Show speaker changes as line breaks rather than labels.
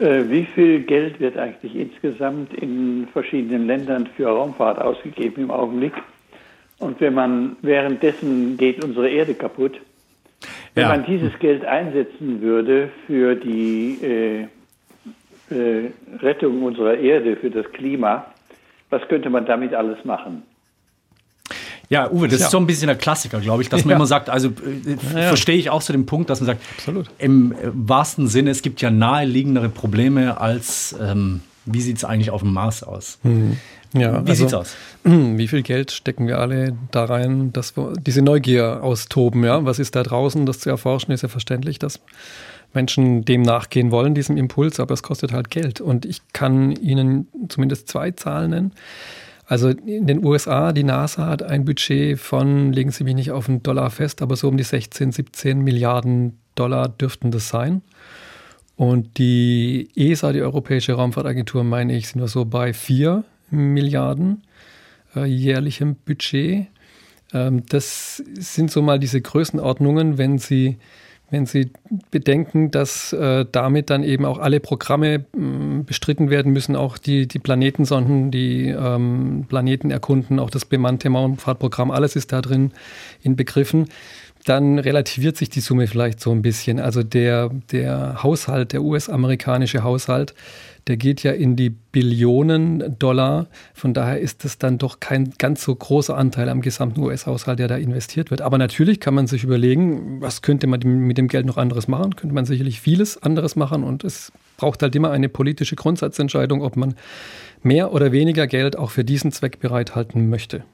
Äh, wie viel Geld wird eigentlich insgesamt in verschiedenen Ländern für Raumfahrt ausgegeben im Augenblick? Und wenn man währenddessen geht unsere Erde kaputt. Wenn ja. man dieses Geld einsetzen würde für die äh, äh, Rettung unserer Erde, für das Klima, was könnte man damit alles machen?
Ja, Uwe, das ja. ist so ein bisschen der Klassiker, glaube ich, dass man ja. immer sagt, also äh, ja, verstehe ich auch zu dem Punkt, dass man sagt, Absolut. im äh, wahrsten Sinne, es gibt ja naheliegendere Probleme als, ähm, wie sieht es eigentlich auf dem Mars aus?
Mhm. Ja, wie also, sieht's aus? Wie viel Geld stecken wir alle da rein, dass wir diese Neugier austoben, ja? Was ist da draußen, das zu erforschen, ist ja verständlich, dass Menschen dem nachgehen wollen, diesem Impuls, aber es kostet halt Geld. Und ich kann Ihnen zumindest zwei Zahlen nennen. Also in den USA, die NASA hat ein Budget von, legen Sie mich nicht auf einen Dollar fest, aber so um die 16, 17 Milliarden Dollar dürften das sein. Und die ESA, die Europäische Raumfahrtagentur, meine ich, sind wir so bei 4 Milliarden äh, jährlichem Budget. Ähm, das sind so mal diese Größenordnungen, wenn Sie wenn Sie bedenken, dass äh, damit dann eben auch alle Programme mh, bestritten werden müssen, auch die, die Planetensonden, die ähm, Planeten erkunden, auch das bemannte Raumfahrtprogramm, alles ist da drin inbegriffen, dann relativiert sich die Summe vielleicht so ein bisschen. Also der, der Haushalt, der US-amerikanische Haushalt, der geht ja in die Billionen Dollar. Von daher ist das dann doch kein ganz so großer Anteil am gesamten US-Haushalt, der da investiert wird. Aber natürlich kann man sich überlegen, was könnte man mit dem Geld noch anderes machen? Könnte man sicherlich vieles anderes machen und es braucht halt immer eine politische Grundsatzentscheidung, ob man mehr oder weniger Geld auch für diesen Zweck bereithalten möchte.